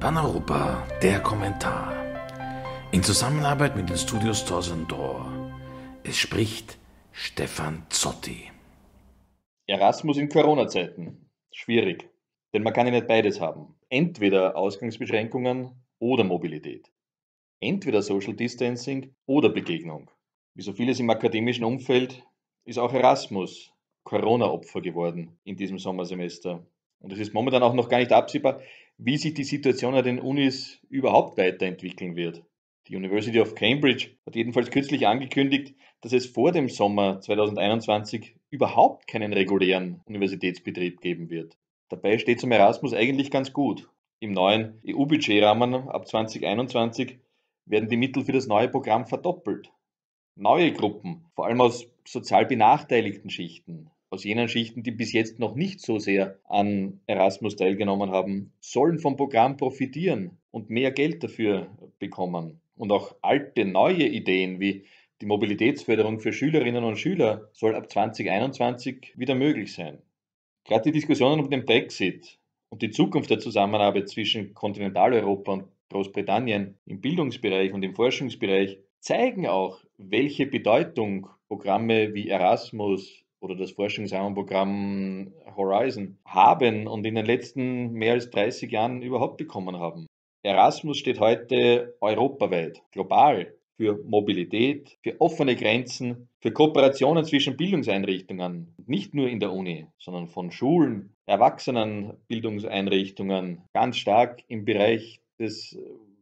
Paneuropa, der Kommentar. In Zusammenarbeit mit den Studios Torsendor. Es spricht Stefan Zotti. Erasmus in Corona-Zeiten. Schwierig. Denn man kann ja nicht beides haben. Entweder Ausgangsbeschränkungen oder Mobilität. Entweder Social Distancing oder Begegnung. Wie so vieles im akademischen Umfeld ist auch Erasmus Corona-Opfer geworden in diesem Sommersemester. Und es ist momentan auch noch gar nicht absehbar, wie sich die Situation an den Unis überhaupt weiterentwickeln wird. Die University of Cambridge hat jedenfalls kürzlich angekündigt, dass es vor dem Sommer 2021 überhaupt keinen regulären Universitätsbetrieb geben wird. Dabei steht zum Erasmus eigentlich ganz gut. Im neuen EU-Budgetrahmen ab 2021 werden die Mittel für das neue Programm verdoppelt. Neue Gruppen, vor allem aus sozial benachteiligten Schichten, aus jenen Schichten, die bis jetzt noch nicht so sehr an Erasmus teilgenommen haben, sollen vom Programm profitieren und mehr Geld dafür bekommen. Und auch alte, neue Ideen wie die Mobilitätsförderung für Schülerinnen und Schüler soll ab 2021 wieder möglich sein. Gerade die Diskussionen um den Brexit und die Zukunft der Zusammenarbeit zwischen Kontinentaleuropa und Großbritannien im Bildungsbereich und im Forschungsbereich zeigen auch, welche Bedeutung Programme wie Erasmus, oder das Forschungsrahmenprogramm Horizon haben und in den letzten mehr als 30 Jahren überhaupt bekommen haben. Erasmus steht heute europaweit, global für Mobilität, für offene Grenzen, für Kooperationen zwischen Bildungseinrichtungen, nicht nur in der Uni, sondern von Schulen, Erwachsenenbildungseinrichtungen, ganz stark im Bereich des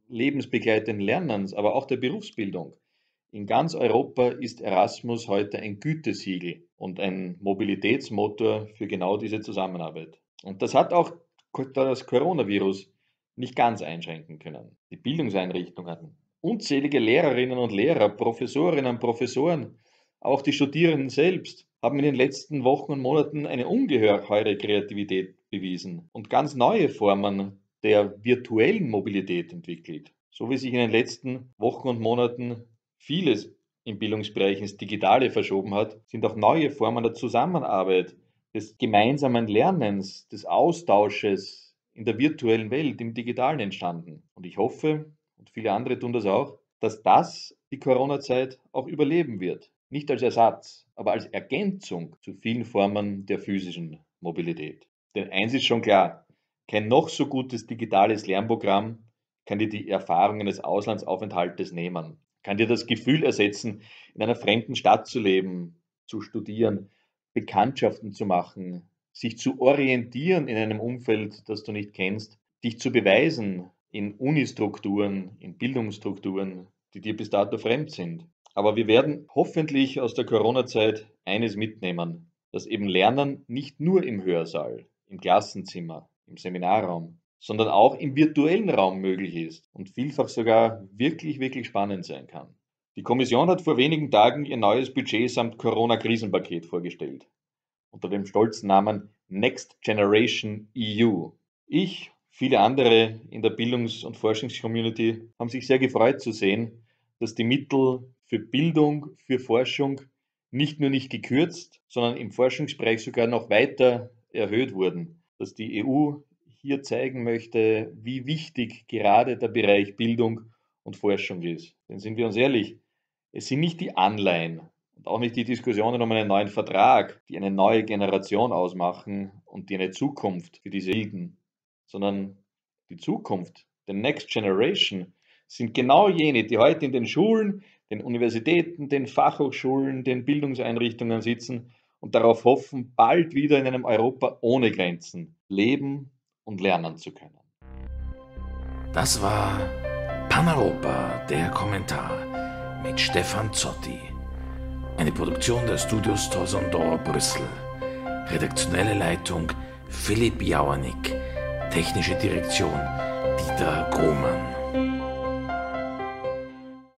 lebensbegleitenden Lernens, aber auch der Berufsbildung. In ganz Europa ist Erasmus heute ein Gütesiegel und ein Mobilitätsmotor für genau diese Zusammenarbeit. Und das hat auch das Coronavirus nicht ganz einschränken können. Die Bildungseinrichtungen, unzählige Lehrerinnen und Lehrer, Professorinnen und Professoren, auch die Studierenden selbst haben in den letzten Wochen und Monaten eine ungeheure Kreativität bewiesen und ganz neue Formen der virtuellen Mobilität entwickelt. So wie sich in den letzten Wochen und Monaten vieles im Bildungsbereich ins Digitale verschoben hat, sind auch neue Formen der Zusammenarbeit, des gemeinsamen Lernens, des Austausches in der virtuellen Welt, im Digitalen entstanden. Und ich hoffe, und viele andere tun das auch, dass das die Corona-Zeit auch überleben wird. Nicht als Ersatz, aber als Ergänzung zu vielen Formen der physischen Mobilität. Denn eins ist schon klar, kein noch so gutes digitales Lernprogramm kann dir die Erfahrungen des Auslandsaufenthaltes nehmen kann dir das Gefühl ersetzen, in einer fremden Stadt zu leben, zu studieren, Bekanntschaften zu machen, sich zu orientieren in einem Umfeld, das du nicht kennst, dich zu beweisen in Unistrukturen, in Bildungsstrukturen, die dir bis dato fremd sind. Aber wir werden hoffentlich aus der Corona-Zeit eines mitnehmen, dass eben Lernen nicht nur im Hörsaal, im Klassenzimmer, im Seminarraum, sondern auch im virtuellen Raum möglich ist und vielfach sogar wirklich, wirklich spannend sein kann. Die Kommission hat vor wenigen Tagen ihr neues Budget samt Corona-Krisenpaket vorgestellt, unter dem stolzen Namen Next Generation EU. Ich, viele andere in der Bildungs- und Forschungscommunity haben sich sehr gefreut zu sehen, dass die Mittel für Bildung, für Forschung nicht nur nicht gekürzt, sondern im Forschungsbereich sogar noch weiter erhöht wurden, dass die EU hier zeigen möchte, wie wichtig gerade der Bereich Bildung und Forschung ist. Denn sind wir uns ehrlich, es sind nicht die Anleihen und auch nicht die Diskussionen um einen neuen Vertrag, die eine neue Generation ausmachen und die eine Zukunft für diese bilden, sondern die Zukunft, the next generation, sind genau jene, die heute in den Schulen, den Universitäten, den Fachhochschulen, den Bildungseinrichtungen sitzen und darauf hoffen, bald wieder in einem Europa ohne Grenzen leben und lernen zu können. Das war Paneuropa, der Kommentar mit Stefan Zotti. Eine Produktion der Studios Torsondor Brüssel. Redaktionelle Leitung Philipp Jauernick. Technische Direktion Dieter Grohmann.